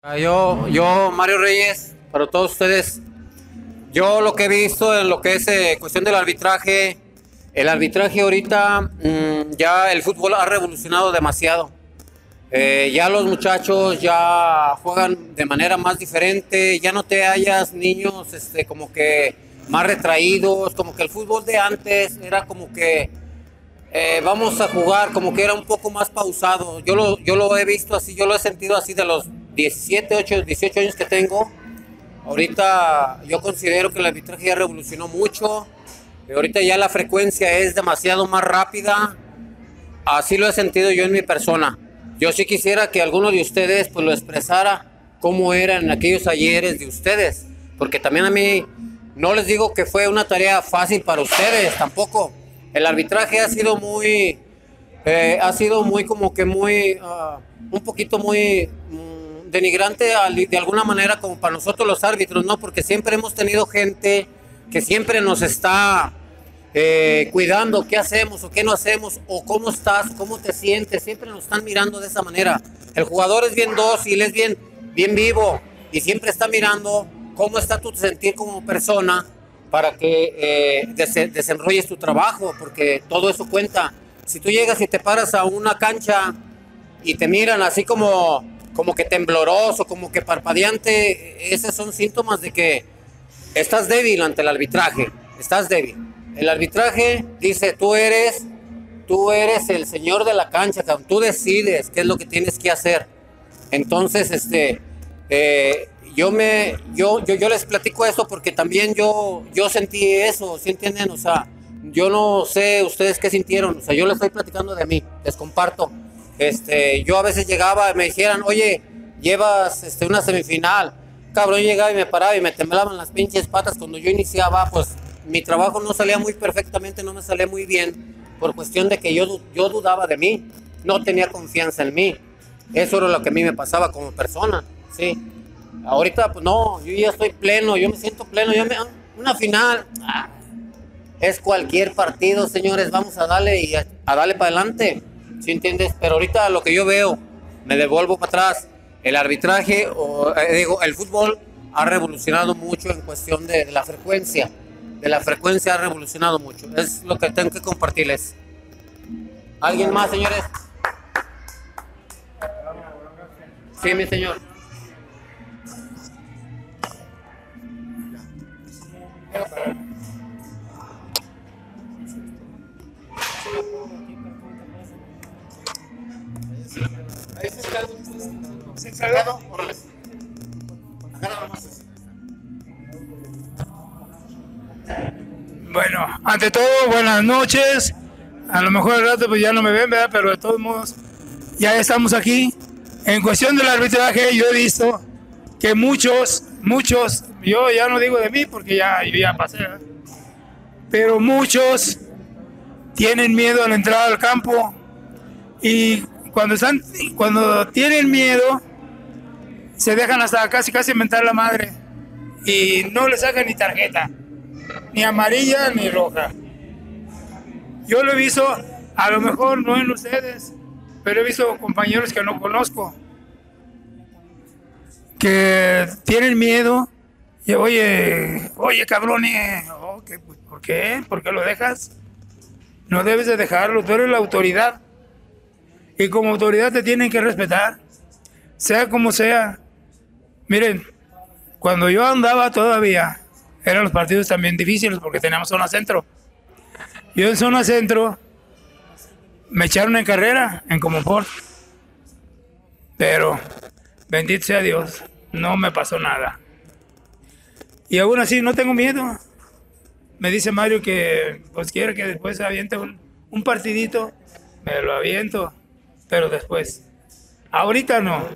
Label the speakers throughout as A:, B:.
A: Ah, Yo, yo, Mario Reyes, para todos ustedes, yo lo que he visto en lo que es eh, cuestión del arbitraje, el arbitraje ahorita, mm, ya el fútbol ha revolucionado demasiado. Eh, ya los muchachos ya juegan de manera más diferente, ya no te hallas niños este, como que más retraídos, como que el fútbol de antes era como que eh, vamos a jugar, como que era un poco más pausado. Yo lo, yo lo he visto así, yo lo he sentido así de los 17, 8, 18 años que tengo. Ahorita yo considero que el arbitraje ya revolucionó mucho. Y ahorita ya la frecuencia es demasiado más rápida. Así lo he sentido yo en mi persona. Yo sí quisiera que alguno de ustedes pues lo expresara cómo eran aquellos ayeres de ustedes. Porque también a mí no les digo que fue una tarea fácil para ustedes tampoco. El arbitraje ha sido muy, eh, ha sido muy como que muy, ah, un poquito muy denigrante de alguna manera como para nosotros los árbitros, ¿no? Porque siempre hemos tenido gente que siempre nos está eh, cuidando qué hacemos o qué no hacemos, o cómo estás, cómo te sientes, siempre nos están mirando de esa manera. El jugador es bien dócil, es bien, bien vivo y siempre está mirando cómo está tu sentir como persona para que eh, dese- desenrolles tu trabajo, porque todo eso cuenta. Si tú llegas y te paras a una cancha y te miran así como, como que tembloroso, como que parpadeante, esos son síntomas de que estás débil ante el arbitraje, estás débil. El arbitraje dice, tú eres, tú eres el señor de la cancha, tú decides qué es lo que tienes que hacer. Entonces, este, eh, yo me, yo, yo, yo les platico eso porque también yo, yo sentí eso, ¿sí entienden? O sea, yo no sé ustedes qué sintieron, o sea, yo les estoy platicando de mí, les comparto. Este, yo a veces llegaba y me dijeran, oye, llevas este, una semifinal. Cabrón, llegaba y me paraba y me temblaban las pinches patas cuando yo iniciaba, pues mi trabajo no salía muy perfectamente, no me salía muy bien, por cuestión de que yo, yo dudaba de mí, no tenía confianza en mí. Eso era lo que a mí me pasaba como persona, sí. Ahorita, pues no, yo ya estoy pleno, yo me siento pleno, yo me, una final, ah, es cualquier partido, señores, vamos a darle y a darle para adelante, ¿sí entiendes? Pero ahorita lo que yo veo, me devuelvo para atrás, el arbitraje, o, eh, digo, el fútbol ha revolucionado mucho en cuestión de, de la frecuencia, de la frecuencia ha revolucionado mucho, es lo que tengo que compartirles. ¿Alguien más, señores? Sí, mi señor.
B: Bueno, ante todo, buenas noches. A lo mejor al rato pues ya no me ven, ¿verdad? Pero de todos modos, ya estamos aquí. En cuestión del arbitraje, yo he visto que muchos, muchos, yo ya no digo de mí porque ya, ya pasé, ¿verdad? pero muchos tienen miedo al entrar al campo y cuando están, cuando tienen miedo, se dejan hasta casi casi mentar la madre y no le sacan ni tarjeta ni amarilla ni roja. Yo lo he visto, a lo mejor no en ustedes, pero he visto compañeros que no conozco, que tienen miedo. Y oye, oye, cabrón, eh, oh, ¿qué- ¿por qué? ¿Por qué lo dejas? No debes de dejarlo, tú eres la autoridad. Y como autoridad te tienen que respetar, sea como sea. Miren, cuando yo andaba todavía, eran los partidos también difíciles porque teníamos zona centro. Yo en zona centro me echaron en carrera, en Comoport. Pero, bendito sea Dios, no me pasó nada. Y aún así no tengo miedo. Me dice Mario que pues quiere que después aviente un partidito. Me lo aviento, pero después. Ahorita no.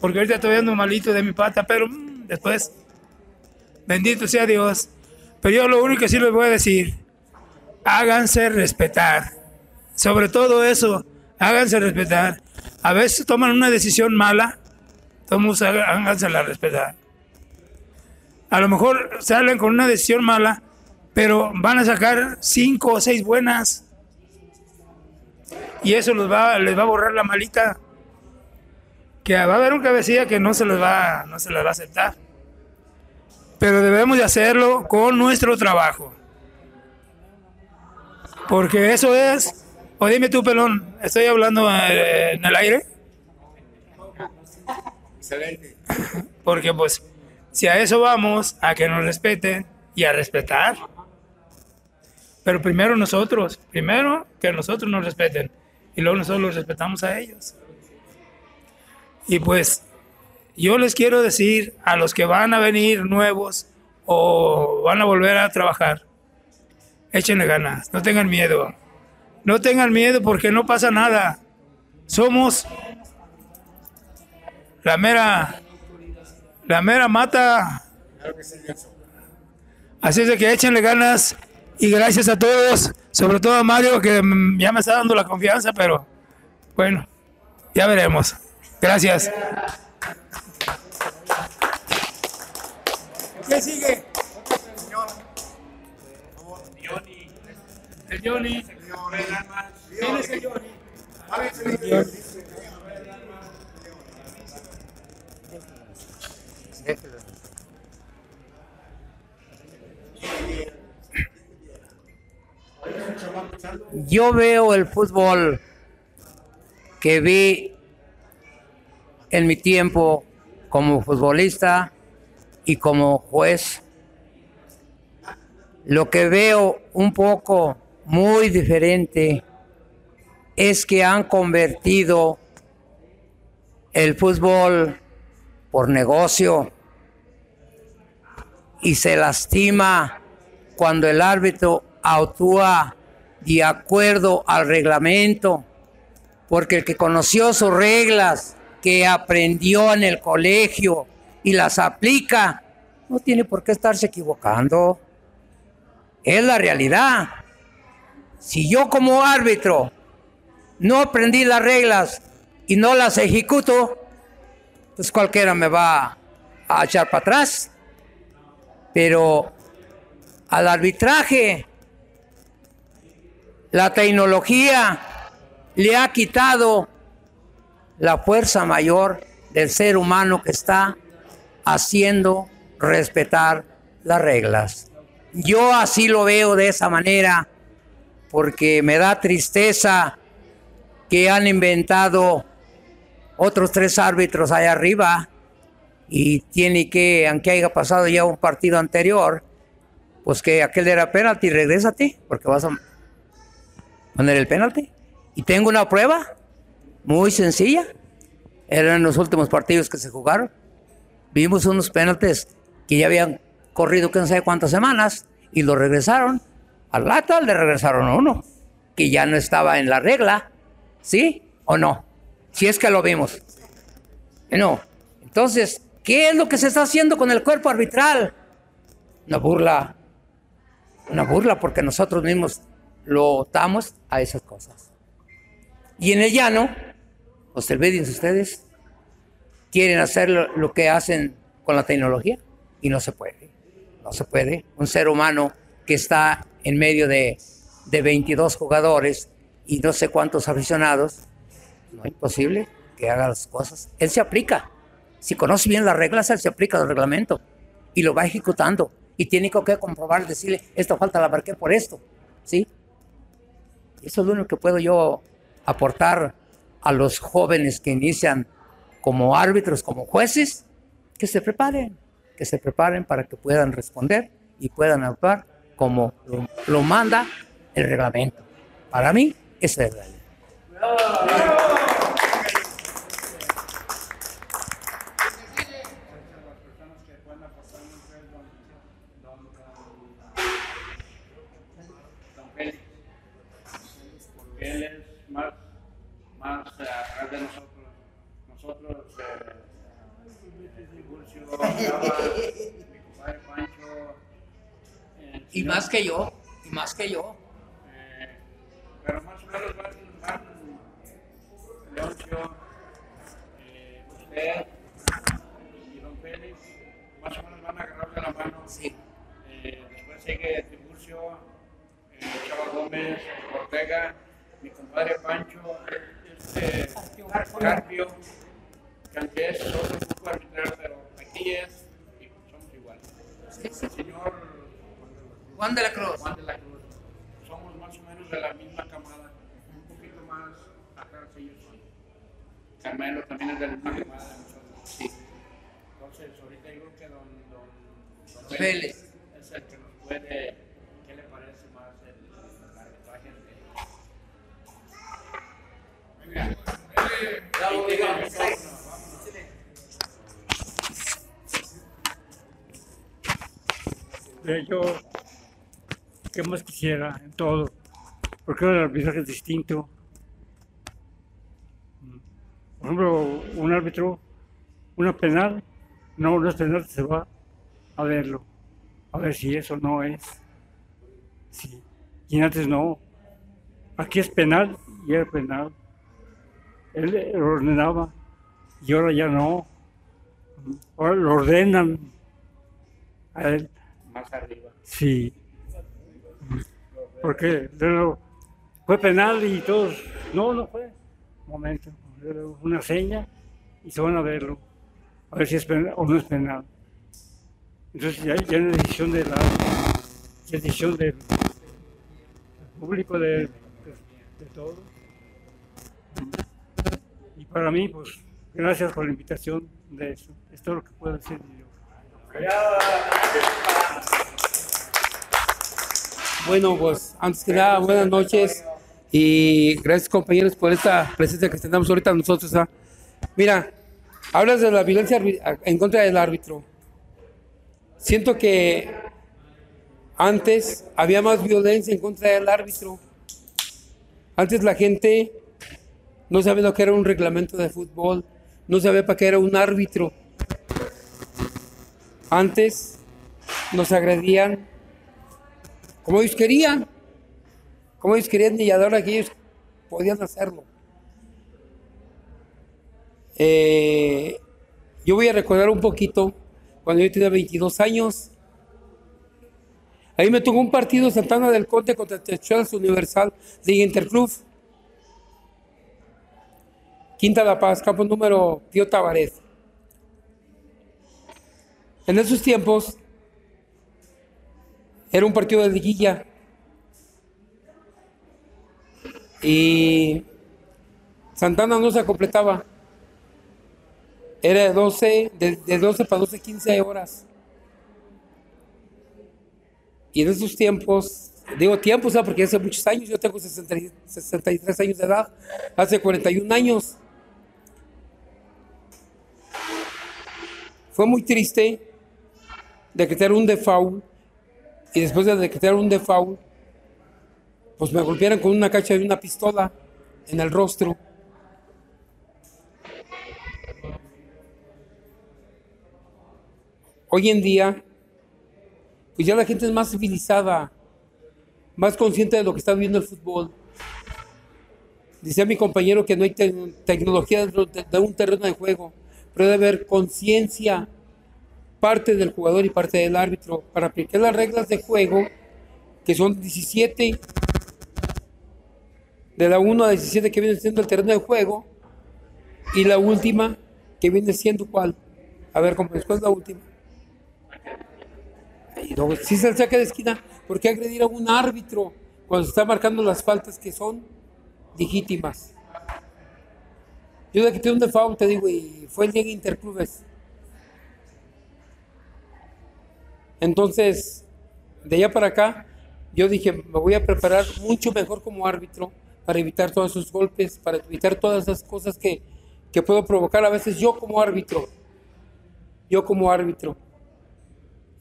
B: Porque ahorita estoy ando malito de mi pata, pero mm, después Bendito sea Dios. Pero yo lo único que sí les voy a decir, háganse respetar. Sobre todo eso, háganse respetar. A veces toman una decisión mala, todos hágansela respetar. A lo mejor salen con una decisión mala, pero van a sacar cinco o seis buenas. Y eso los va, les va a borrar la malita. Que va a haber un cabecilla que no se les va, no se les va a aceptar. Pero debemos de hacerlo con nuestro trabajo. Porque eso es, o dime tú, pelón, ¿estoy hablando eh, en el aire? Excelente. Porque pues, si a eso vamos, a que nos respeten y a respetar. Pero primero nosotros, primero que nosotros nos respeten y luego nosotros los respetamos a ellos. Y pues yo les quiero decir a los que van a venir nuevos o van a volver a trabajar, échenle ganas, no tengan miedo. No tengan miedo porque no pasa nada. Somos la mera, la mera mata. Así es de que échenle ganas y gracias a todos, sobre todo a Mario que ya me está dando la confianza, pero bueno, ya veremos. Gracias. ¿Qué sigue? El Johnny. ¿Quién es el Johnny?
C: Yo veo el fútbol que vi en mi tiempo como futbolista y como juez. Lo que veo un poco muy diferente es que han convertido el fútbol por negocio y se lastima cuando el árbitro actúa de acuerdo al reglamento, porque el que conoció sus reglas, que aprendió en el colegio y las aplica, no tiene por qué estarse equivocando. Es la realidad. Si yo como árbitro no aprendí las reglas y no las ejecuto, pues cualquiera me va a echar para atrás. Pero al arbitraje, la tecnología le ha quitado la fuerza mayor del ser humano que está haciendo respetar las reglas. Yo así lo veo de esa manera porque me da tristeza que han inventado otros tres árbitros allá arriba y tiene que, aunque haya pasado ya un partido anterior, pues que aquel era penalti, regrésate, porque vas a poner el penalti. Y tengo una prueba, muy sencilla. Eran los últimos partidos que se jugaron. Vimos unos penaltes que ya habían corrido quién sabe cuántas semanas y lo regresaron. Al lata le regresaron a uno, que ya no estaba en la regla. ¿Sí o no? Si es que lo vimos. No. Entonces, ¿qué es lo que se está haciendo con el cuerpo arbitral? Una burla. Una burla porque nosotros mismos lo damos a esas cosas. Y en el llano, observen ustedes, quieren hacer lo, que hacen con la tecnología y no se puede. No se puede. Un ser humano que está en medio de, de 22 jugadores y no sé cuántos aficionados, no es posible que haga las cosas. Él se aplica. Si conoce bien las reglas, él se aplica al reglamento y lo va ejecutando. Y tiene que comprobar, decirle, esto falta la marqué por esto. ¿Sí? Eso es lo único que puedo yo aportar a los jóvenes que inician como árbitros, como jueces, que se preparen, que se preparen para que puedan responder y puedan actuar como lo, manda el reglamento. Para mí, esa es la ley. Y más que yo, y más que yo.
B: Eh, pero más o menos van, van Leoncio, eh, usted y don Félix, más o menos van a agarrar de la mano. Sí. Eh, después sigue Tiburcio, eh, Chava Gómez, Ortega, mi compadre Pancho, este, Carpio
D: que aunque es otro fútbol arbitral, pero aquí es somos iguales. El señor
C: Juan de la Cruz.
D: Juan de la Cruz, somos más o menos de la misma camada, un poquito más atrás ellos son. Carmelo también es de la misma camada de nosotros.
A: Sí.
D: Entonces, ahorita creo que don, don, don
C: Vélez.
D: es el que nos puede, ¿qué le parece más el, el arbitraje? de-
A: Bravo.
E: Eh, yo, ¿qué más quisiera en todo? Porque el arbitraje es distinto. Por ejemplo, un árbitro, una penal, no, no es penal, se va a verlo, a ver si eso no es. Sí. Y antes no. Aquí es penal y era penal. Él lo ordenaba y ahora ya no. Ahora lo ordenan a él.
D: más arriba.
E: Sí. Porque luego fue penal y todos, no, no fue. Momento, una seña y se van a verlo. A ver si es penal o no es penal. Entonces ya, ya no es decisión de la decisión del, público, de, de, de todos. Para mí, pues, gracias por la invitación de eso. Es todo lo que puedo decir.
F: Bueno, pues antes que nada, buenas noches y gracias compañeros por esta presencia que tenemos ahorita nosotros. ¿ah? Mira, hablas de la violencia en contra del árbitro. Siento que antes había más violencia en contra del árbitro. Antes la gente no sabía lo que era un reglamento de fútbol, no sabía para qué era un árbitro. Antes nos agredían como ellos querían, como ellos querían y ahora que ellos podían hacerlo. Eh, yo voy a recordar un poquito cuando yo tenía 22 años. Ahí me tocó un partido Santana del Conte contra Techuelas Universal de Interclub. Quinta La Paz, campo número Pío Tavares. En esos tiempos era un partido de liguilla. Y Santana no se completaba. Era de 12, de, de 12 para 12, 15 horas. Y en esos tiempos, digo tiempos, ¿sabes? porque hace muchos años, yo tengo 60 y- 63 años de edad, hace 41 años. Fue muy triste decretar un default y después de decretar un default, pues me golpearon con una cacha de una pistola en el rostro. Hoy en día, pues ya la gente es más civilizada, más consciente de lo que está viviendo el fútbol. Decía mi compañero que no hay te- tecnología de un terreno de juego, pero haber conciencia parte del jugador y parte del árbitro para aplicar las reglas de juego, que son 17, de la 1 a 17 que viene siendo el terreno de juego, y la última que viene siendo cuál. A ver, como después la última. Y luego, si se saque de esquina, ¿por qué agredir a un árbitro cuando se está marcando las faltas que son legítimas? Yo le quité un default, te digo, y fue el día de Interclubes. Entonces, de allá para acá, yo dije, me voy a preparar mucho mejor como árbitro para evitar todos esos golpes, para evitar todas esas cosas que, que puedo provocar a veces yo como árbitro. Yo como árbitro.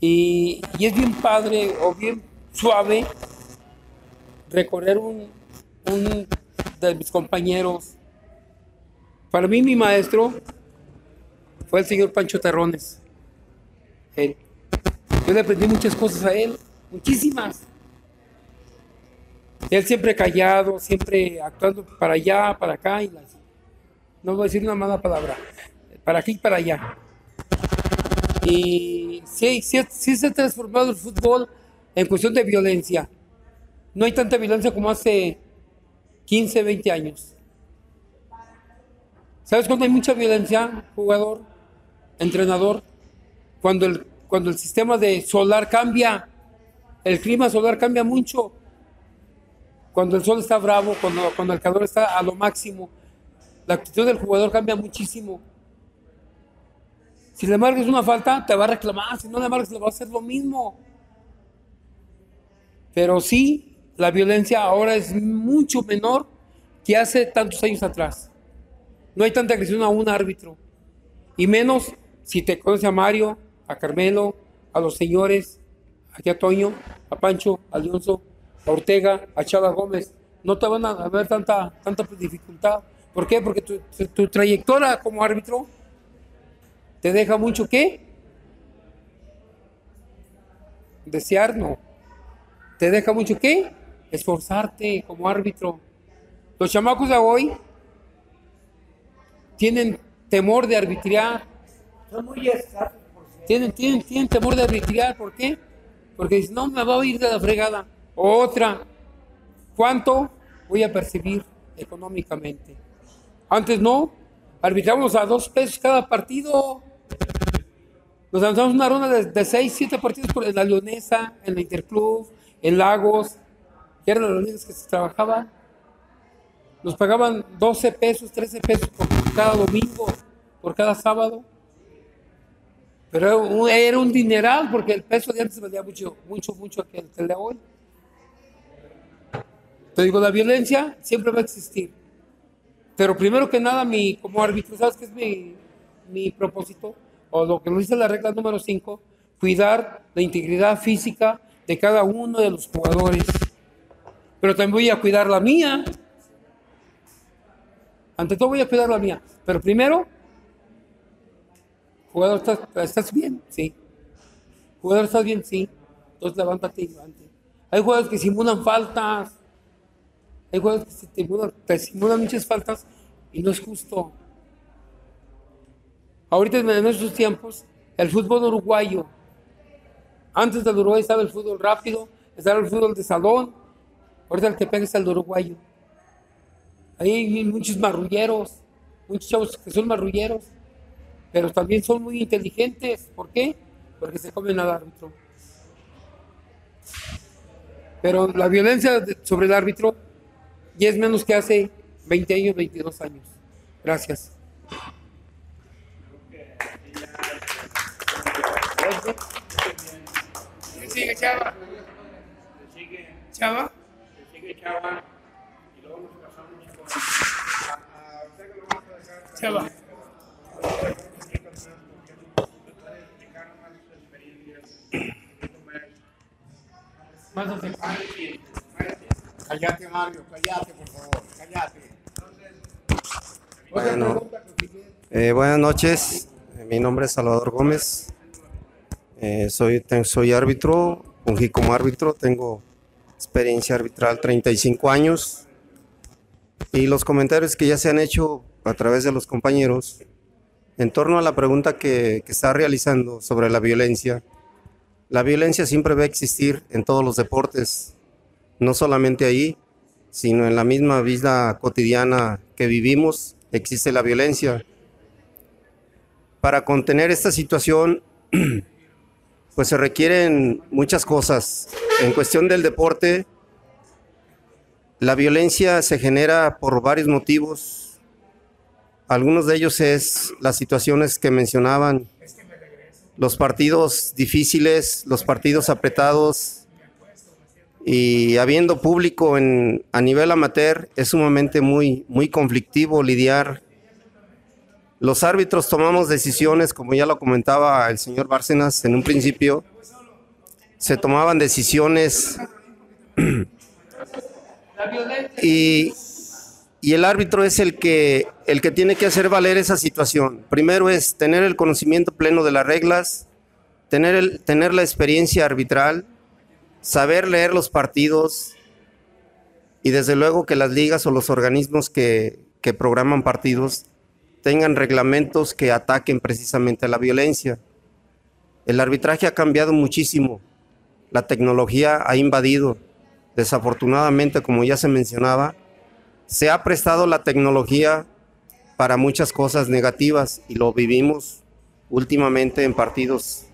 F: Y, y es bien padre o bien suave recorrer un, un de mis compañeros. Para mí mi maestro fue el señor Pancho Terrones. Él. Yo le aprendí muchas cosas a él, muchísimas. Él siempre callado, siempre actuando para allá, para acá. Y las- no voy a decir una mala palabra. Para aquí y para allá. Y sí, sí, sí se ha transformado el fútbol en cuestión de violencia. No hay tanta violencia como hace 15, 20 años. ¿Sabes cuándo hay mucha violencia, jugador, entrenador? Cuando el, cuando el sistema de solar cambia, el clima solar cambia mucho. Cuando el sol está bravo, cuando, cuando el calor está a lo máximo, la actitud del jugador cambia muchísimo. Si le marques una falta, te va a reclamar. Si no le marques, le va a hacer lo mismo. Pero sí, la violencia ahora es mucho menor que hace tantos años atrás. No hay tanta agresión a un árbitro. Y menos si te conoce a Mario, a Carmelo, a los señores, aquí a Toño, a Pancho, a Alonso, a Ortega, a Chava Gómez. No te van a ver tanta, tanta dificultad. ¿Por qué? Porque tu, tu trayectoria como árbitro te deja mucho qué? Desear, no. Te deja mucho qué? Esforzarte como árbitro. Los chamacos de hoy tienen temor de arbitrar.
C: Son muy escasos.
F: Tienen, tienen, tienen temor de arbitrar. ¿Por qué? Porque dicen, no, me va a ir de la fregada. Otra. ¿Cuánto voy a percibir económicamente? Antes no. Arbitramos a dos pesos cada partido. Nos lanzamos una ronda de, de seis, siete partidos por, en la Leonesa, en la Interclub, en Lagos, que eran las que se trabajaban. Nos pagaban 12 pesos, 13 pesos por cada domingo, por cada sábado. Pero era un, era un dineral porque el peso de antes valía mucho, mucho, mucho que el de hoy. Te digo, la violencia siempre va a existir. Pero primero que nada, mi, como árbitro, ¿sabes qué es mi, mi propósito? O lo que nos dice la regla número 5, cuidar la integridad física de cada uno de los jugadores. Pero también voy a cuidar la mía. Ante todo voy a cuidar la mía. Pero primero, jugador, ¿estás, bien? Sí. Jugador, ¿estás bien? Sí. Entonces levántate y levántate. Hay jugadores que simulan faltas. Hay jugadores que te simulan, simulan muchas faltas y no es justo. Ahorita en estos tiempos, el fútbol uruguayo, antes del Uruguay estaba el fútbol rápido, estaba el fútbol de salón, ahorita el que pega es el uruguayo. Ahí hay muchos marrulleros, muchos chavos que son marrulleros, pero también son muy inteligentes. ¿Por qué? Porque se comen al árbitro. Pero la violencia sobre el árbitro ya es menos que hace 20 años, 22 años. Gracias.
B: sigue Chava? Chava?
D: Sigue Chava. Y luego
F: Otra
G: Bueno. Eh, buenas noches, mi nombre es Salvador Gómez, Eh, soy, soy árbitro, fungí como árbitro, tengo experiencia arbitral 35 años y los comentarios que ya se han hecho a través de los compañeros en torno a la pregunta que, está realizando sobre la violencia. La violencia siempre va a existir en todos los deportes, no solamente ahí, sino en la misma vida cotidiana que vivimos, existe la violencia. Para contener esta situación, pues se requieren muchas cosas. En cuestión del deporte, la violencia se genera por varios motivos. Algunos de ellos es las situaciones que mencionaban, los partidos difíciles, los partidos apretados, y habiendo público en, a nivel amateur, es sumamente muy, muy conflictivo lidiar. Los árbitros tomamos decisiones, como ya lo comentaba el señor Bárcenas en un principio, se tomaban decisiones y, el árbitro es el que, tiene que hacer valer esa situación. Primero es tener el conocimiento pleno de las reglas, tener la experiencia arbitral, saber leer los partidos y desde luego que las ligas o los organismos que, que programan partidos tengan reglamentos que ataquen precisamente a la violencia. El arbitraje ha cambiado muchísimo, la tecnología ha invadido, desafortunadamente como ya se mencionaba, se ha prestado la tecnología para muchas cosas negativas y lo vivimos últimamente en partidos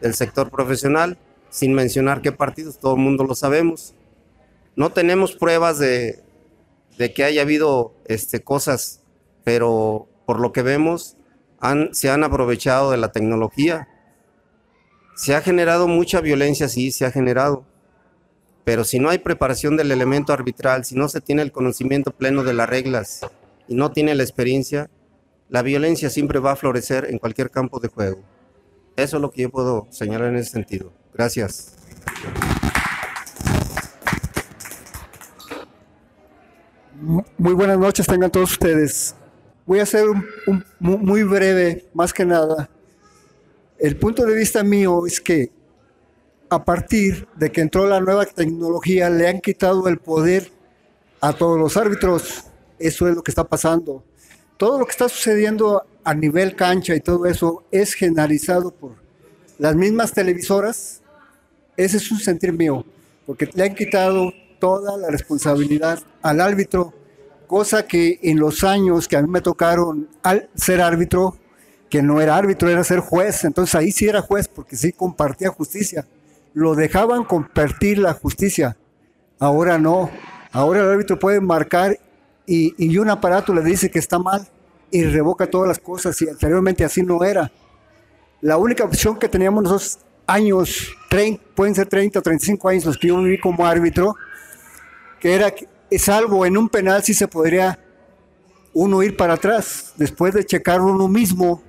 G: del sector profesional, sin mencionar qué partidos, todo el mundo lo sabemos. No tenemos pruebas de, que haya habido este, cosas, pero por lo que vemos, se han aprovechado de la tecnología. Se ha generado mucha violencia, sí, se ha generado. Pero si no hay preparación del elemento arbitral, si no se tiene el conocimiento pleno de las reglas y no tiene la experiencia, la violencia siempre va a florecer en cualquier campo de juego. Eso es lo que yo puedo señalar en ese sentido. Gracias.
H: Muy buenas noches, tengan todos ustedes. Voy a ser muy breve, más que nada. El punto de vista mío es que a partir de que entró la nueva tecnología, le han quitado el poder a todos los árbitros. Eso es lo que está pasando. Todo lo que está sucediendo a nivel cancha y todo eso es generalizado por las mismas televisoras. Ese es un sentir mío, porque le han quitado toda la responsabilidad al árbitro, cosa que en los años que a mí me tocaron al ser árbitro, que no era árbitro, era ser juez, entonces ahí sí era juez, porque sí compartía justicia. Lo dejaban compartir la justicia, ahora no. Ahora el árbitro puede marcar y, y un aparato le dice que está mal y revoca todas las cosas y anteriormente así no era. La única opción que teníamos nosotros años, 30, pueden ser 30 o 35 años los que yo viví como árbitro, que era, salvo en un penal sí se podría uno ir para atrás, después de checarlo uno mismo,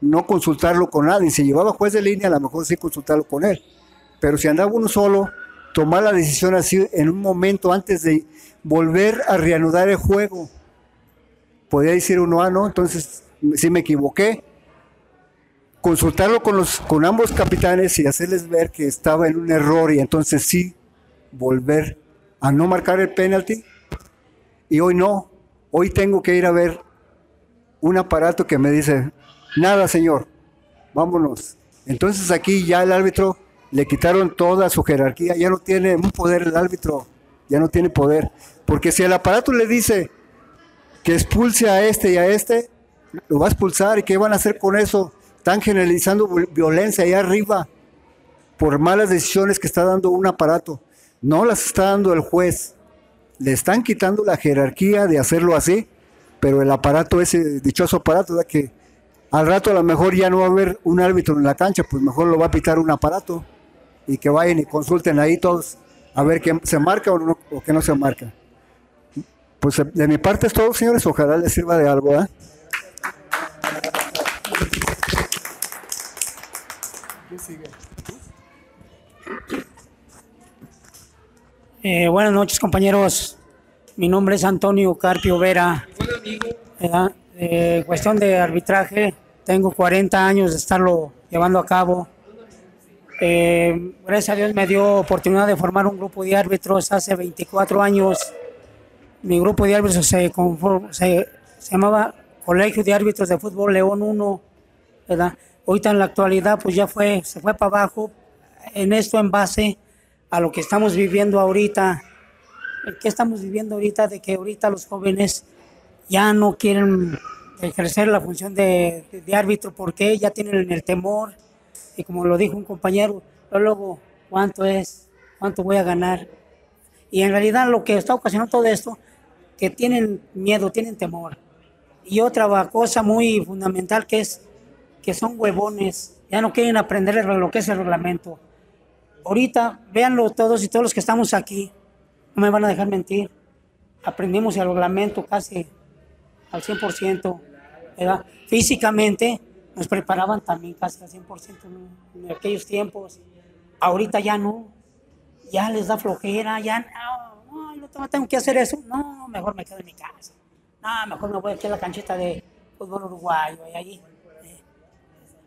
H: no consultarlo con nadie. Si llevaba juez de línea, a lo mejor sí consultarlo con él. Pero si andaba uno solo, tomar la decisión así en un momento antes de volver a reanudar el juego, podía decir uno, ah, no, entonces sí me equivoqué. Consultarlo con, los, con ambos capitanes y hacerles ver que estaba en un error y entonces sí volver a no marcar el penalti. Y hoy no, hoy tengo que ir a ver un aparato que me dice, nada señor, vámonos. Entonces aquí ya el árbitro le quitaron toda su jerarquía, ya no tiene un poder el árbitro, ya no tiene poder. Porque si el aparato le dice que expulse a este y a este, lo va a expulsar y qué van a hacer con eso. Están generalizando vi- violencia ahí arriba por malas decisiones que está dando un aparato. No las está dando el juez. Le están quitando la jerarquía de hacerlo así, pero el aparato, ese dichoso aparato, que al rato a lo mejor ya no va a haber un árbitro en la cancha, pues mejor lo va a pitar un aparato y que vayan y consulten ahí todos a ver qué se marca o, no, o qué no se marca. Pues eh, de mi parte es todo, señores. Ojalá les sirva de algo. ¿eh?
I: Eh, buenas noches, compañeros. Mi nombre es Antonio Carpio Vera. ¿verdad? Eh, cuestión de arbitraje, tengo 40 años de estarlo llevando a cabo. Eh, gracias a Dios me dio oportunidad de formar un grupo de árbitros hace 24 años. Mi grupo de árbitros se, se, se llamaba Colegio de Árbitros de Fútbol León 1. ¿verdad? Ahorita en la actualidad pues ya fue, se fue para abajo. En esto en base a lo que estamos viviendo ahorita. ¿Qué estamos viviendo ahorita? De que ahorita los jóvenes ya no quieren ejercer la función de, de- de árbitro porque ya tienen el temor. Y como lo dijo un compañero, luego, ¿cuánto es? ¿Cuánto voy a ganar? Y en realidad lo que está ocasionando todo esto, que tienen miedo, tienen temor. Y otra cosa muy fundamental que es que son huevones, ya no quieren aprender lo que es el reglamento. Ahorita, véanlo todos y todos los que estamos aquí, no me van a dejar mentir. Aprendimos el reglamento casi al 100%, ¿verdad? Físicamente nos preparaban también casi al 100% en- aquellos tiempos. Ahorita ya no, ya les da flojera, ya no, tengo- que hacer eso. No, mejor me quedo en mi casa. No, mejor me voy aquí a la canchita de fútbol uruguayo y allí.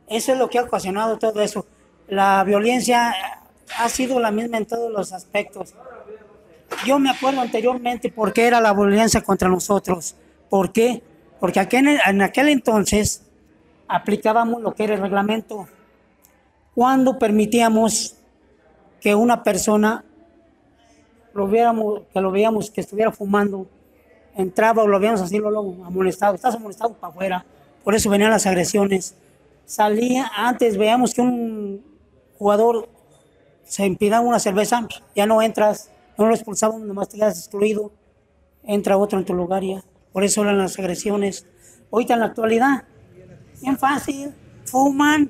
I: Eso es lo que ha ocasionado todo eso. La violencia eh, ha sido la misma en todos los aspectos. Yo me acuerdo anteriormente por qué era la violencia contra nosotros. ¿Por qué? Porque en aquel entonces aplicábamos lo que era el reglamento. Cuando permitíamos que una persona lo viéramos, que lo veíamos que estuviera fumando entraba o lo habíamos así, lo amonestado, estás amonestado para afuera, por eso venían las agresiones. Salía, antes veíamos que un jugador se impidaba una cerveza, ya no entras, no lo expulsaban, nomás te quedas excluido, entra otro en tu lugar ya. Por eso eran las agresiones. Ahorita en la actualidad, bien fácil, fuman,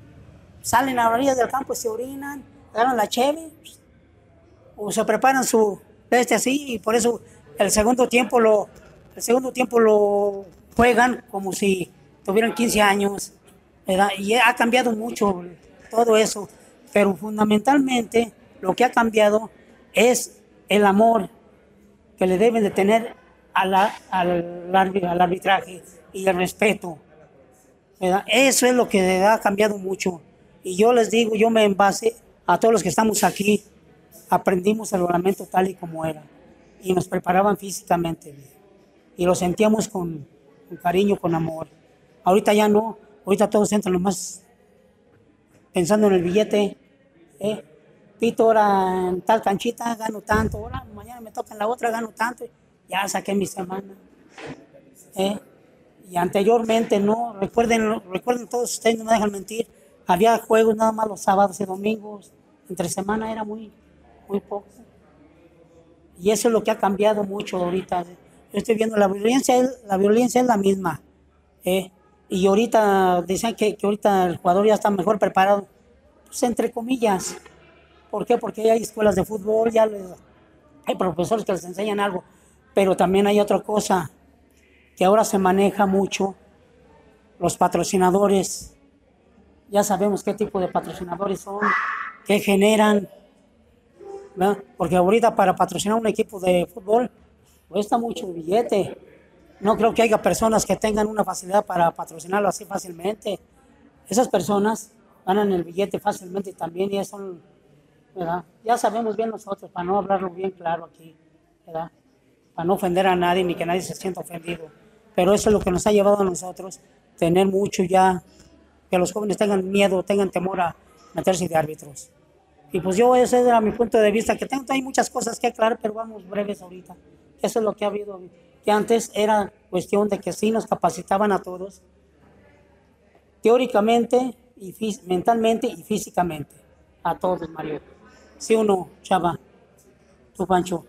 I: salen a la orilla del campo y se orinan, agarran la cheve, o se preparan su este así, y por eso el segundo tiempo lo, el segundo tiempo lo juegan como si tuvieran 15 años, ¿verdad? Y ha cambiado mucho todo eso, pero fundamentalmente lo que ha cambiado es el amor que le deben de tener a la, al, al arbitraje y el respeto. Eso es lo que ha cambiado mucho. Y yo les digo, yo me en base a todos los que estamos aquí, aprendimos el reglamento tal y como era. Y nos preparaban físicamente. Y lo sentíamos con, con cariño, con amor. Ahorita ya no. Ahorita todos entran nomás pensando en el billete. ¿eh? Pito, ahora en tal canchita gano tanto. Ahora mañana me toca en la otra, gano tanto. Ya saqué mi semana. ¿eh? Y anteriormente, no. Recuerden, recuerden todos ustedes, no me dejan mentir. Había juegos nada más los sábados y domingos. Entre semana era muy, muy poco. Y eso es lo que ha cambiado mucho ahorita. Yo estoy viendo la violencia, la violencia es la misma. ¿eh? Y ahorita dicen que, que, ahorita el jugador ya está mejor preparado. Pues entre comillas. ¿Por qué? Porque hay escuelas de fútbol, ya les, hay profesores que les enseñan algo. Pero también hay otra cosa, que ahora se maneja mucho los patrocinadores. Ya sabemos qué tipo de patrocinadores son, qué generan. ¿verdad? Porque ahorita para patrocinar un equipo de fútbol cuesta mucho billete. No creo que haya personas que tengan una facilidad para patrocinarlo así fácilmente. Esas personas ganan el billete fácilmente y también ya son. Ya sabemos bien nosotros, para no hablarlo bien claro aquí, ¿verdad? Para no ofender a nadie ni que nadie se sienta ofendido. Pero eso es lo que nos ha llevado a nosotros, tener mucho ya, que los jóvenes tengan miedo, tengan temor a meterse de árbitros. Y pues yo, ese era mi punto de vista, que tengo, hay muchas cosas que aclarar, pero vamos breves ahorita. Eso es lo que ha habido, que antes era cuestión de que sí nos capacitaban a todos, teóricamente, y mentalmente y físicamente, a todos, Mario. Sí o no, Chava, tú, Pancho,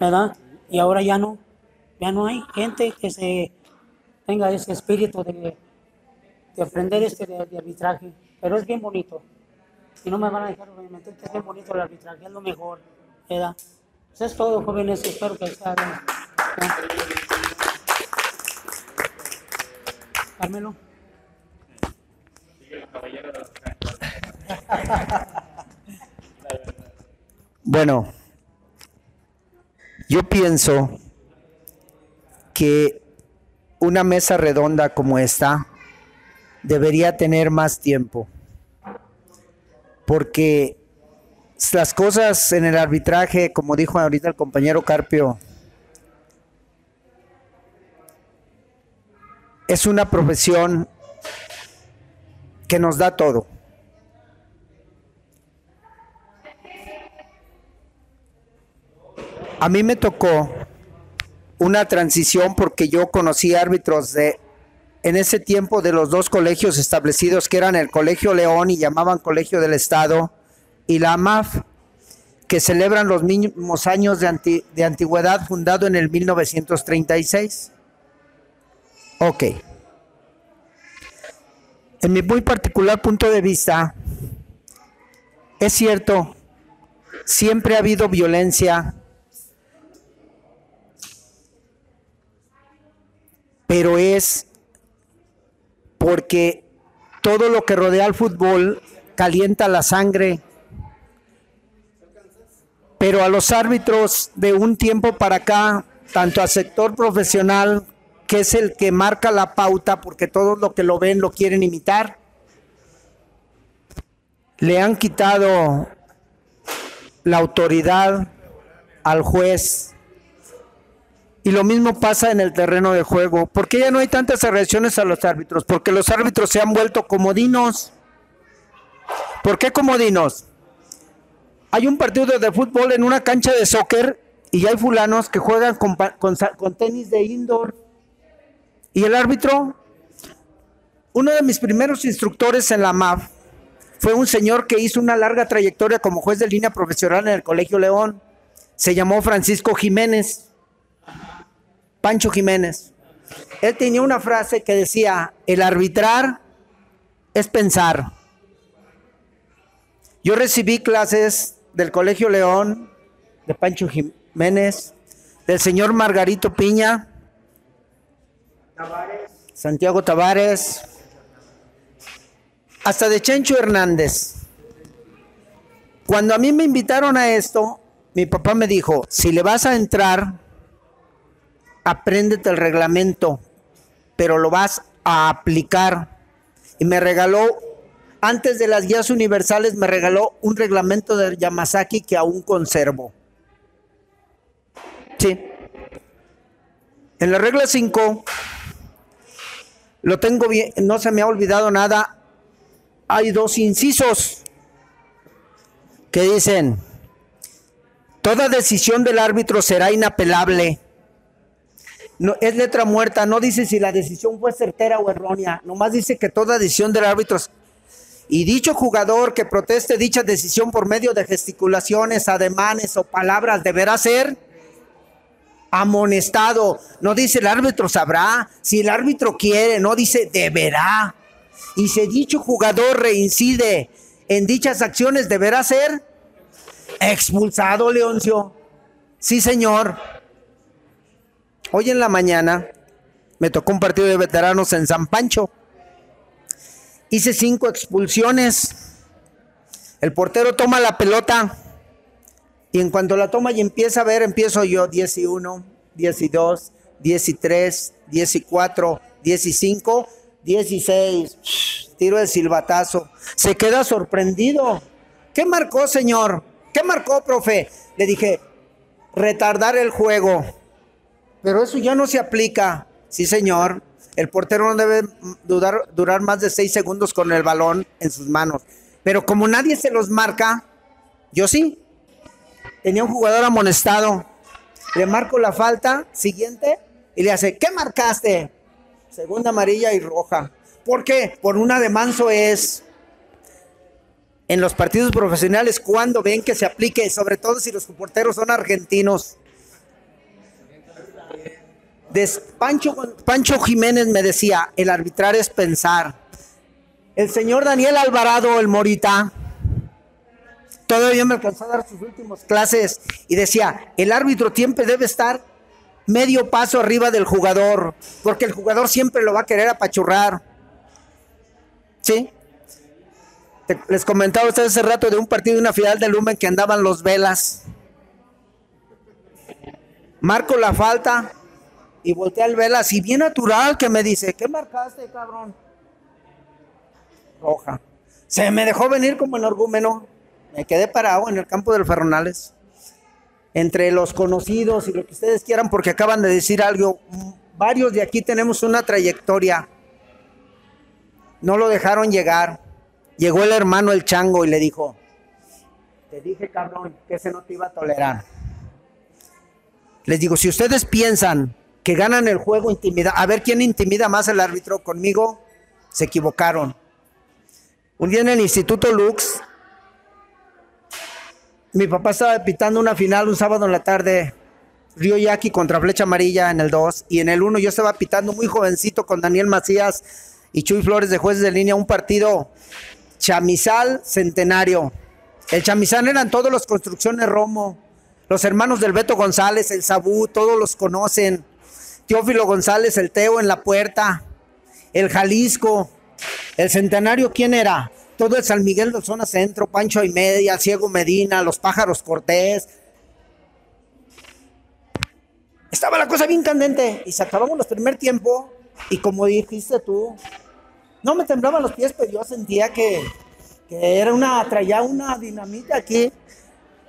I: ¿verdad? Y ahora ya no, ya no hay gente que se tenga ese espíritu de, de aprender este arbitraje, pero es bien bonito. Y no me van a dejar obviamente que es bien bonito el arbitraje, es lo mejor, ¿verdad? Eso es todo, jóvenes, espero que bien. Carmelo.
J: Bueno, yo pienso que una mesa redonda como esta debería tener más tiempo, porque las cosas en el arbitraje, como dijo ahorita el compañero Carpio, es una profesión que nos da todo. A mí me tocó una transición porque yo conocí árbitros de en ese tiempo de los dos colegios establecidos que eran el Colegio León y llamaban Colegio del Estado y la AMAF, que celebran los mismos años de, anti, de antigüedad fundado en el 1936. Ok. En mi muy particular punto de vista, es cierto, siempre ha habido violencia, pero es porque todo lo que rodea al fútbol calienta la sangre. Pero a los árbitros de un tiempo para acá, tanto al sector profesional que es el que marca la pauta, porque todos los que lo ven lo quieren imitar. Le han quitado la autoridad al juez. Y lo mismo pasa en el terreno de juego. ¿Por qué ya no hay tantas agresiones a los árbitros? Porque los árbitros se han vuelto comodinos. ¿Por qué comodinos? Hay un partido de fútbol en una cancha de soccer y hay fulanos que juegan con, con tenis de indoor. Y el árbitro, uno de mis primeros instructores en la MAF, fue un señor que hizo una larga trayectoria como juez de línea profesional en el Colegio León. Se llamó Francisco Jiménez. Pancho Jiménez. Él tenía una frase que decía, el arbitrar es pensar. Yo recibí clases del Colegio León, de Pancho Jiménez, del señor Margarito Piña, Santiago Tavares, hasta de Chencho Hernández. Cuando a mí me invitaron a esto, mi papá me dijo, si le vas a entrar, apréndete el reglamento, pero lo vas a aplicar. Y me regaló, antes de las guías universales, me regaló un reglamento de Yamazaki que aún conservo. Sí. En la regla 5, lo tengo bien, no se me ha olvidado nada. Hay dos incisos que dicen, toda decisión del árbitro será inapelable. No, es letra muerta, no dice si la decisión fue certera o errónea, nomás dice que toda decisión del árbitro y dicho jugador que proteste dicha decisión por medio de gesticulaciones, ademanes o palabras deberá ser amonestado. No dice el árbitro sabrá, si el árbitro quiere, no dice deberá. Y si dicho jugador reincide en dichas acciones, deberá ser expulsado, Leoncio. Sí, señor. Hoy en la mañana me tocó un partido de veteranos en San Pancho. Hice cinco expulsiones. El portero toma la pelota y en cuanto la toma y empieza a ver, empiezo yo 10 y 1, 10 y 2, 10 y 3, 10 y 4, 10 y 5, 16. Tiro el silbatazo. Se queda sorprendido. ¿Qué marcó, señor? ¿Qué marcó, profe? Le dije, retardar el juego. Pero eso ya no se aplica. Sí, señor. El portero no debe dudar- durar más de seis segundos con el balón en sus manos. Pero como nadie se los marca, yo sí. Tenía un jugador amonestado. Le marco la falta siguiente y le hace, ¿qué marcaste? Segunda amarilla y roja. ¿Por qué? Por una de manso es en los partidos profesionales cuando ven que se aplique, sobre todo si los porteros son argentinos. Pancho, Pancho Jiménez me decía, el arbitrar es pensar. El señor Daniel Alvarado, el Morita, todavía me alcanzó a dar sus últimas clases y decía, el árbitro siempre debe estar medio paso arriba del jugador, porque el jugador siempre lo va a querer apachurrar. ¿Sí? Les comentaba a ustedes hace rato de un partido de una final de Lumen que andaban los velas. Marco la falta y voltea el velas y bien natural que me dice, ¿qué marcaste, cabrón? Roja. Se me dejó venir como energúmeno. Me quedé parado en el campo del Ferronales. Entre los conocidos y lo que ustedes quieran, porque acaban de decir algo. Varios de aquí tenemos una trayectoria. No lo dejaron llegar. Llegó el hermano el chango y le dijo, te dije cabrón que ese no te iba a tolerar. Les digo, si ustedes piensan que ganan el juego intimida, a ver quién intimida más al árbitro conmigo, se equivocaron. Un día en el Instituto Lux, mi papá estaba pitando una final un sábado en la tarde, Río Yaqui contra Flecha Amarilla en el 2, y en el 1 yo estaba pitando muy jovencito con Daniel Macías y Chuy Flores de jueces de línea, un partido chamizal centenario. El chamizal eran todos los construcciones Romo, los hermanos del Beto González, el Sabú, todos los conocen. Teófilo González, el Teo en la puerta, el Jalisco, el centenario, ¿quién era? Todo el San Miguel de Zona Centro, Pancho y Media, Ciego Medina, los Pájaros Cortés. Estaba la cosa bien candente y se acabamos los primer tiempo y como dijiste tú, no me temblaban los pies, pero yo sentía que, que era una, traía una dinamita aquí.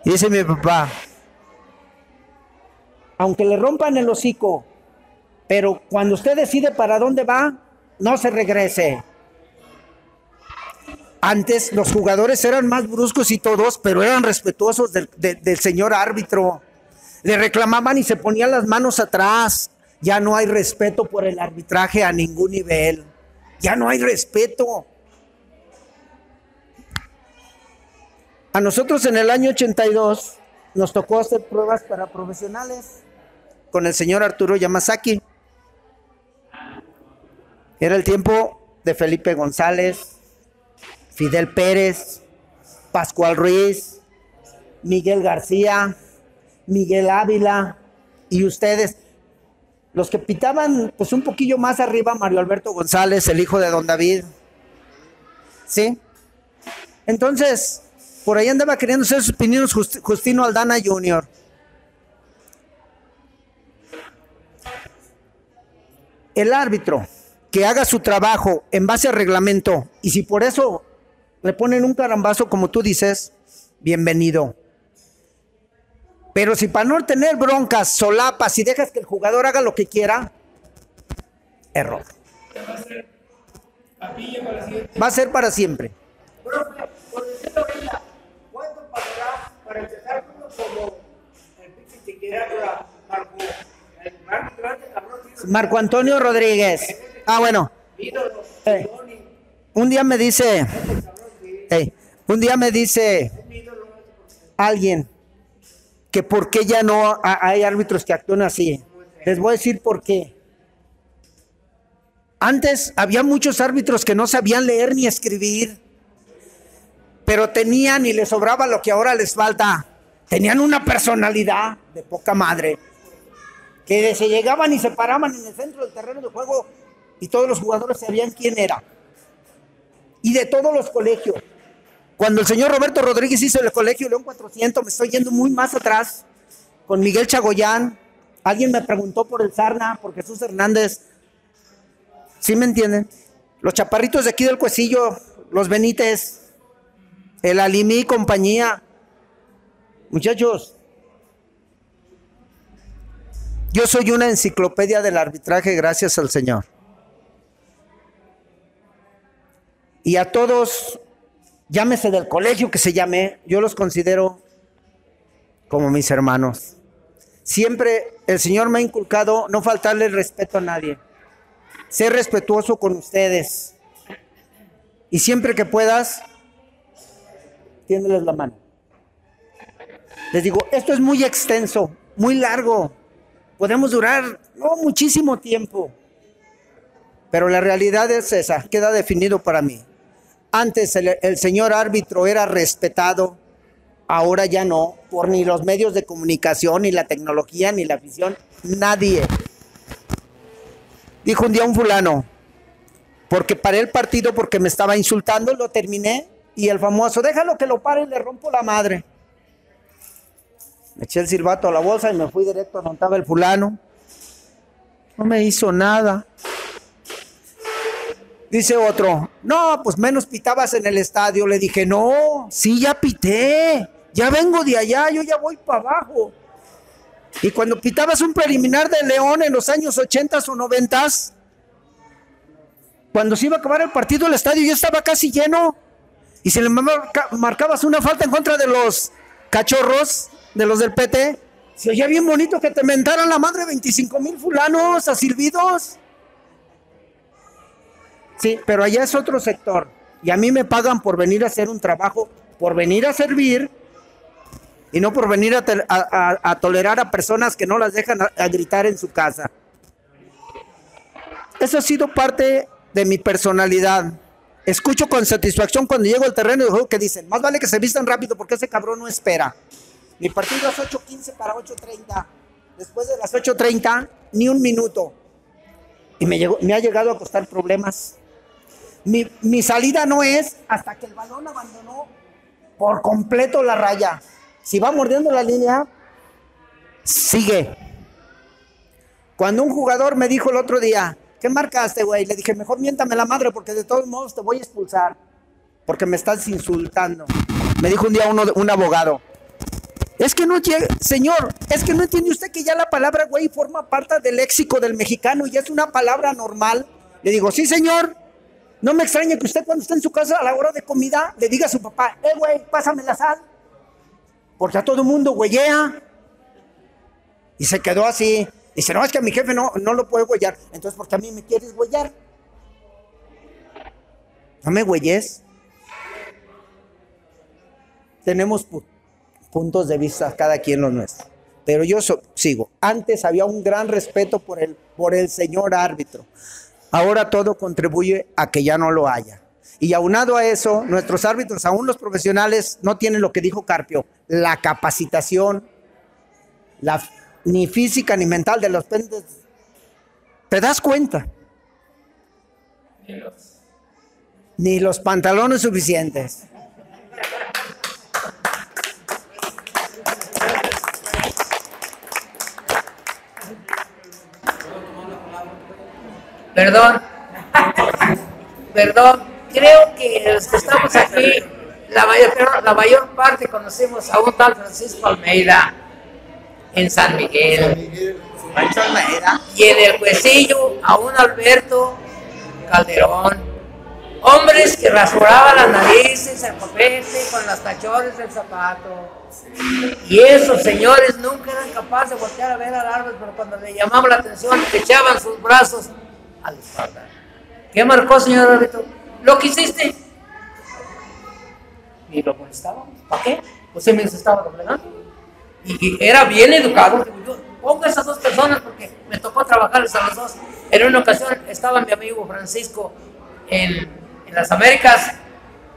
J: Dice mi papá, aunque le rompan el hocico, pero cuando usted decide para dónde va, no se regrese. Antes los jugadores eran más bruscos y todos, pero eran respetuosos del, de- del señor árbitro. Le reclamaban y se ponían las manos atrás. Ya no hay respeto por el arbitraje a ningún nivel. Ya no hay respeto. A nosotros en el año 82 nos tocó hacer pruebas para profesionales con el señor Arturo Yamazaki. Era el tiempo de Felipe González, Fidel Pérez, Pascual Ruiz, Miguel García, Miguel Ávila y ustedes. Los que pitaban pues un poquillo más arriba, Mario Alberto González, el hijo de don David. ¿Sí? Entonces, por ahí andaba queriendo ser sus pininos Just- Justino Aldana Jr. El árbitro que haga su trabajo en base al reglamento y si por eso le ponen un carambazo como tú dices, bienvenido. Pero si para no tener broncas, solapas y dejas que el jugador haga lo que quiera, error. Va a ser para siempre. Marco Antonio Rodríguez. Ah, bueno. Un día me dice, un día me dice alguien que por qué ya no ha- hay árbitros que actúan así. Les voy a decir por qué. Antes había muchos árbitros que no sabían leer ni escribir, pero tenían y les sobraba lo que ahora les falta. Tenían una personalidad de poca madre, que se llegaban y se paraban en el centro del terreno de juego y todos los jugadores sabían quién era. Y de todos los colegios. Cuando el señor Roberto Rodríguez hizo el colegio León 400, me estoy yendo muy más atrás, con Miguel Chagoyán, alguien me preguntó por el Sarna, por Jesús Hernández. ¿Sí me entienden? Los chaparritos de aquí del Cuecillo, los Benítez, el Alimí y compañía. Muchachos, yo soy una enciclopedia del arbitraje gracias al Señor. Y a todos, llámese del colegio que se llame, yo los considero como mis hermanos. Siempre el Señor me ha inculcado no faltarle el respeto a nadie. Ser respetuoso con ustedes. Y siempre que puedas, tiéndeles la mano. Les digo, esto es muy extenso, muy largo. Podemos durar no muchísimo tiempo. Pero la realidad es esa, queda definido para mí. Antes el, señor árbitro era respetado, ahora ya no, por ni los medios de comunicación, ni la tecnología, ni la afición, nadie. Dijo un día un fulano, porque paré el partido porque me estaba insultando, lo terminé, y el famoso, déjalo que lo pare y le rompo la madre. Me eché el silbato a la bolsa y me fui directo a donde estaba el fulano. No me hizo nada. Dice otro, no, pues menos pitabas en el estadio. Le dije, no, sí, ya pité. Ya vengo de allá, yo ya voy para abajo. Y cuando pitabas un preliminar de León en los años 80 o 90, cuando se iba a acabar el partido, el estadio ya estaba casi lleno. Y si le marca- marcabas una falta en contra de los cachorros, de los del PT, se oía bien bonito que te mentaran la madre 25 mil fulanos a silbidos. Sí, pero allá es otro sector. Y a mí me pagan por venir a hacer un trabajo, por venir a servir y no por venir a, tolerar a personas que no las dejan a gritar en su casa. Eso ha sido parte de mi personalidad. Escucho con satisfacción cuando llego al terreno de juego que dicen, más vale que se vistan rápido porque ese cabrón no espera. Mi partido es 8.15 para 8.30. Después de las 8.30, ni un minuto. Y me, llegó- me ha llegado a costar problemas. Mi, mi salida no es hasta que el balón abandonó por completo la raya. Si va mordiendo la línea, sigue. Cuando un jugador me dijo el otro día, ¿qué marcaste, güey? Le dije, mejor miéntame la madre porque de todos modos te voy a expulsar. Porque me estás insultando. Me dijo un día uno, un abogado. Es que no llega, señor, es que no entiende usted que ya la palabra güey forma parte del léxico del mexicano y es una palabra normal. Le digo, sí, señor. No me extraña que usted cuando esté en su casa a la hora de comida le diga a su papá, eh, güey, pásame la sal. Porque a todo mundo güeyea. Y se quedó así. Dice, no, es que a mi jefe no, no lo puede huellar. Entonces, ¿por qué a mí me quieres huellar? No me huelles. Tenemos pu- puntos de vista cada quien los nuestros. Pero yo sigo. Antes había un gran respeto por el, por el señor árbitro. Ahora todo contribuye a que ya no lo haya. Y aunado a eso, nuestros árbitros, aún los profesionales, no tienen lo que dijo Carpio, la capacitación, la, ni física ni mental de los pendes. ¿Te das cuenta? Ni los pantalones suficientes.
C: Perdón. Perdón. Creo que los que estamos aquí, la mayor, la mayor parte conocemos a un tal Francisco Almeida en San Miguel. Y en el Cuecillo a un Alberto Calderón. Hombres que rasuraban las narices, el copete con las tachones del zapato. Y esos señores nunca eran capaces de voltear a ver al árbol, pero cuando le llamaba la atención, echaban sus brazos a la espalda. ¿Qué marcó, señor árbitro? Lo que hiciste. Y lo molestaba. ¿Para qué? Él me estaba doblegando. Y, era bien educado. Yo pongo a esas dos personas porque me tocó trabajarles a los dos. En una ocasión estaba mi amigo Francisco en, las Américas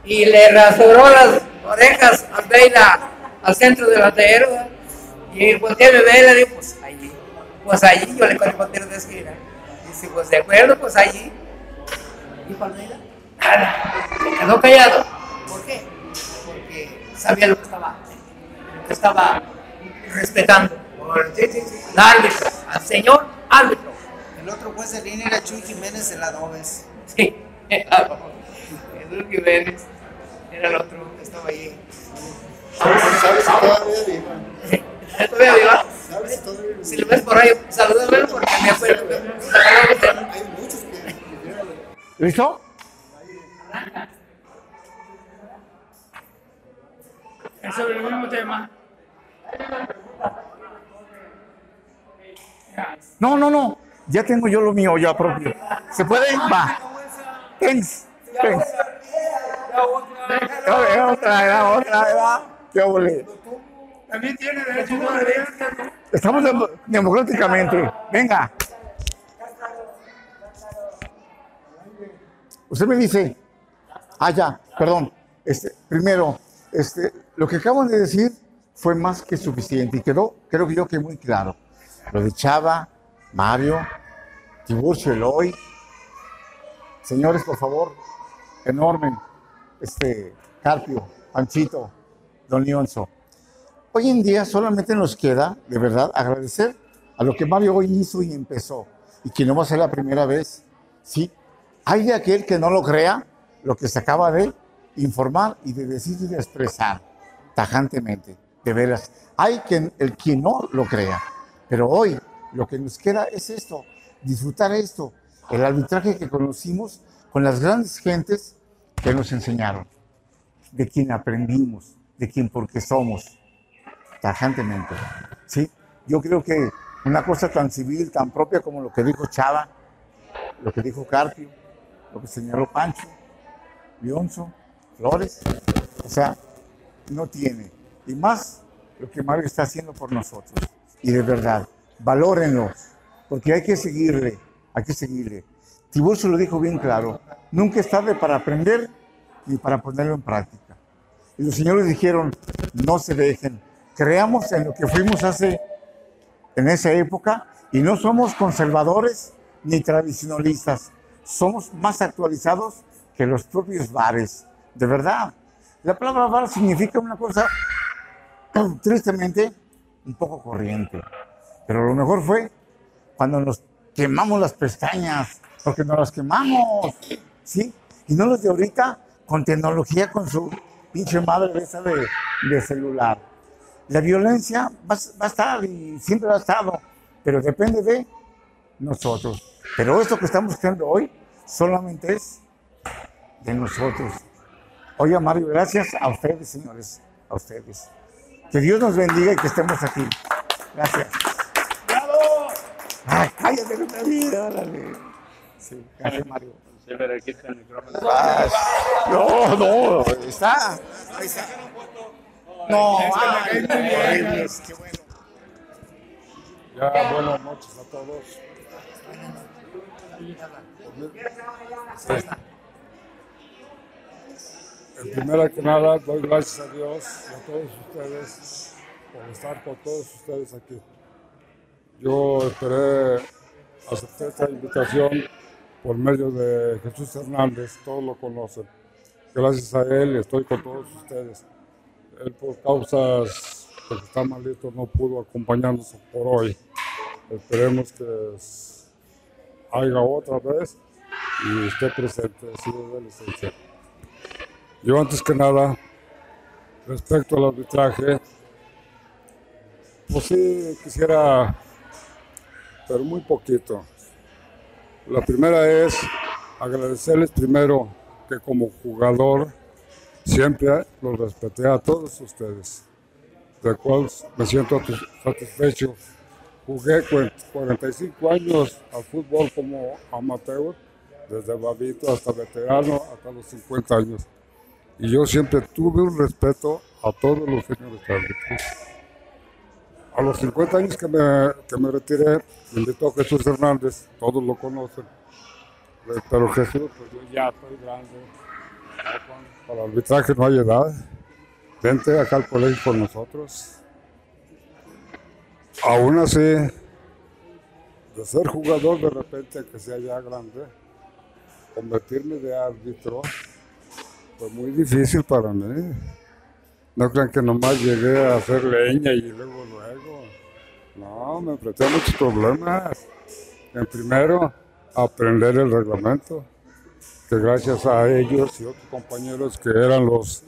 C: y le rasuró las orejas a Almeida al centro delantero. Y volteé a ve y le digo, pues allí. Pues allí, yo le conté de esquina. Dice, pues de acuerdo, pues allí. Dijo Almeida, nada, se quedó callado. ¿Por qué? Porque sabía lo que estaba, lo que estaba respetando. Al árbitro, al señor árbitro.
K: El otro juez de línea era Chuy Jiménez de la Dobes.
C: Sí, Jesús Jiménez era el otro que estaba ahí.
L: ¿Sabes si todavía
C: todavía viva? Si lo ves por ahí, salúdame porque me acuerdo.
L: Hay muchos que
M: ¿Listo?
B: Es sobre el mismo tema.
M: No, no, no. Ya tengo yo lo mío ya propio. ¿Se puede? Va. Thanks. Thanks. Otra, era otra, era. ¿Qué ole?
B: También tiene derecho a.
M: Estamos dem- democráticamente. Venga. Usted me dice, ah, ya, perdón. Este, primero, este, lo que acaban de decir fue más que suficiente y quedó, creo que yo muy claro. Lo de Chava, Mario, Tiburcio Eloy. Señores, por favor, enorme, este, Carpio, Panchito, Don Leonzo. Hoy en día solamente nos queda, de verdad, agradecer a lo que Mario hoy hizo y empezó, y que no va a ser la primera vez. Sí, hay de aquel que no lo crea, lo que se acaba de informar y de decir y de expresar tajantemente, de veras. Hay quien, el quien no lo crea, pero hoy lo que nos queda es esto, disfrutar esto, el arbitraje que conocimos con las grandes gentes que nos enseñaron, de quien aprendimos, de quien porque somos tajantemente. ¿sí? Yo creo que una cosa tan civil, tan propia como lo que dijo Chava, lo que dijo Carpio, lo que señaló Pancho, Leonzo, Flores, o sea, no tiene. Y más lo que Mario está haciendo por nosotros. Y de verdad, valórenlo, porque hay que seguirle, hay que seguirle. Tiburcio lo dijo bien claro, nunca es tarde para aprender ni para ponerlo en práctica. Y los señores dijeron, no se dejen, creamos en lo que fuimos hace, en esa época, y no somos conservadores ni tradicionalistas, somos más actualizados que los propios bares, de verdad. La palabra bar significa una cosa, tristemente, un poco corriente, pero lo mejor fue cuando nos quemamos las pestañas, porque nos las quemamos, ¿sí? Y no los de ahorita con tecnología, con su pinche madre esa de, de celular. La violencia va, va a estar y siempre ha estado, pero depende de nosotros. Pero esto que estamos haciendo hoy solamente es de nosotros. Oiga, Mario, gracias a ustedes, señores, a ustedes. Que Dios nos bendiga y que estemos aquí. Gracias. Ay, cállate, mira, órale. Sí, cállate, Mario.
D: Aquí está el micrófono.
M: No, no, está. Ahí está. No,
D: Es que me
M: ay,
D: caes muy bien.
M: qué bueno.
N: Ya, buenas noches a todos. En primera que nada, doy gracias a Dios y a todos ustedes por estar con todos ustedes aquí. Yo esperé, acepté esta invitación por medio de Jesús Hernández, todos lo conocen. Gracias a él estoy con todos ustedes. Él por causas de que está malito no pudo acompañarnos por hoy. Esperemos que haya otra vez y esté presente, da licencia. Yo antes que nada, respecto al arbitraje, pues sí quisiera, pero muy poquito. La primera es agradecerles primero que como jugador siempre los respeté a todos ustedes, de cual me siento satis- satisfecho. Jugué cuen- 45 años al fútbol como amateur, desde babito hasta veterano, hasta los 50 años. Y yo siempre tuve un respeto a todos los señores árbitros. A los 50 años que me, que me retiré, me invitó Jesús Hernández, todos lo conocen. Pero Jesús, pues yo ya estoy grande. Para el arbitraje no hay edad. Vente acá al colegio con nosotros. Aún así, de ser jugador de repente, que sea ya grande, convertirme de árbitro fue muy difícil para mí. No crean que nomás llegué a hacer leña y luego, luego. No, me enfrenté a muchos problemas. En primero, aprender el reglamento, que gracias a ellos y otros compañeros que eran los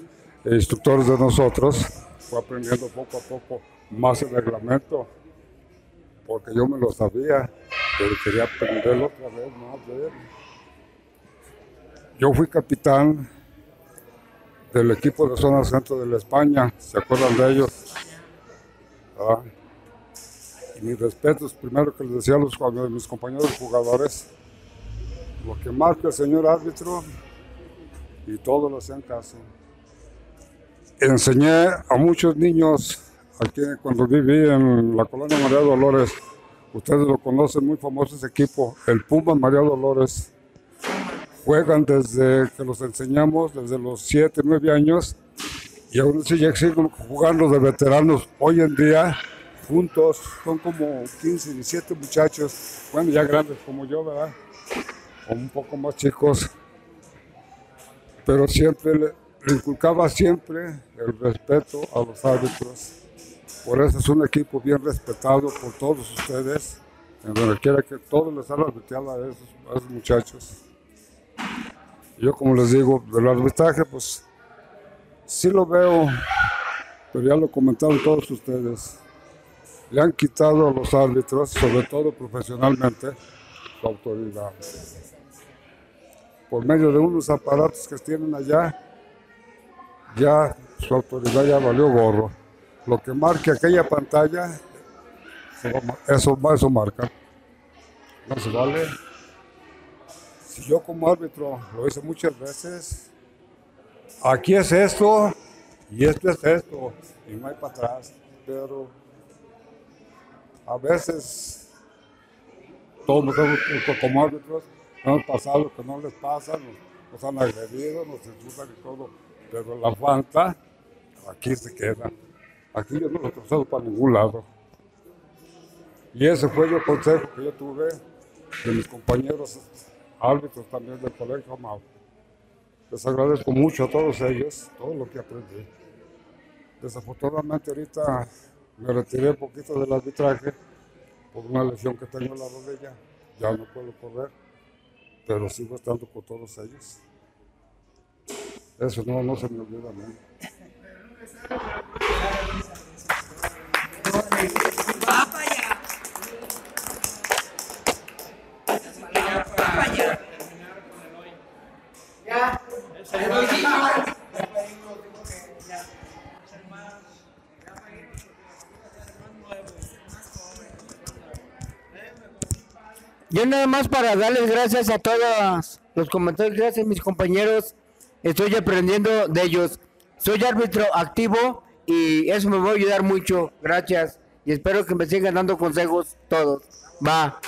N: instructores de nosotros, fue aprendiendo poco a poco más el reglamento, porque yo me lo sabía, pero quería aprenderlo otra vez más de él. Yo fui capitán del equipo de zona centro de la España, ¿se acuerdan de ellos? Ah, Y mis respetos, primero que les decía a, los, a mis compañeros jugadores, lo que marca el señor árbitro y todos lo hacían caso. Enseñé a muchos niños aquí cuando viví en la colonia María Dolores, ustedes lo conocen, muy famoso ese equipo, el Puma María Dolores. Juegan desde que los enseñamos, desde los 7, 9 años, y aún así ya siguen jugando de veteranos hoy en día juntos, son como 15, 17 muchachos, bueno, ya grandes como yo, ¿verdad? Un poco más chicos, pero siempre le, inculcaba siempre el respeto a los árbitros. Por eso es un equipo bien respetado por todos ustedes, en donde quiera que todos les hagan arbitrar a esos, a esos muchachos. Yo como les digo, del arbitraje, pues sí lo veo, pero ya lo comentaron todos ustedes le han quitado a los árbitros, sobre todo profesionalmente, su autoridad. Por medio de unos aparatos que tienen allá, ya su autoridad ya valió gorro. Lo que marque aquella pantalla, eso, eso marca. No se vale. Si yo como árbitro lo hice muchas veces, aquí es esto y esto es esto, y no hay para atrás. Pero a veces todos nosotros como árbitros hemos pasado lo que no les pasa, nos, han agredido, nos insultan y todo, pero la falta aquí se queda. Aquí yo no lo procedo para ningún lado. Y ese fue el consejo que yo tuve de mis compañeros árbitros también del colegio Amado. Les agradezco mucho a todos ellos, todo lo que aprendí. Desafortunadamente ahorita me retiré un poquito del arbitraje por una lesión que tengo en la rodilla. Ya no puedo correr, pero sigo estando con todos ellos. Eso no, no se me olvida a mí.
O: Yo nada más para darles gracias a todos los comentarios, gracias mis compañeros, estoy aprendiendo de ellos. Soy árbitro activo y eso me va a ayudar mucho. Gracias y espero que me sigan dando consejos todos. Va.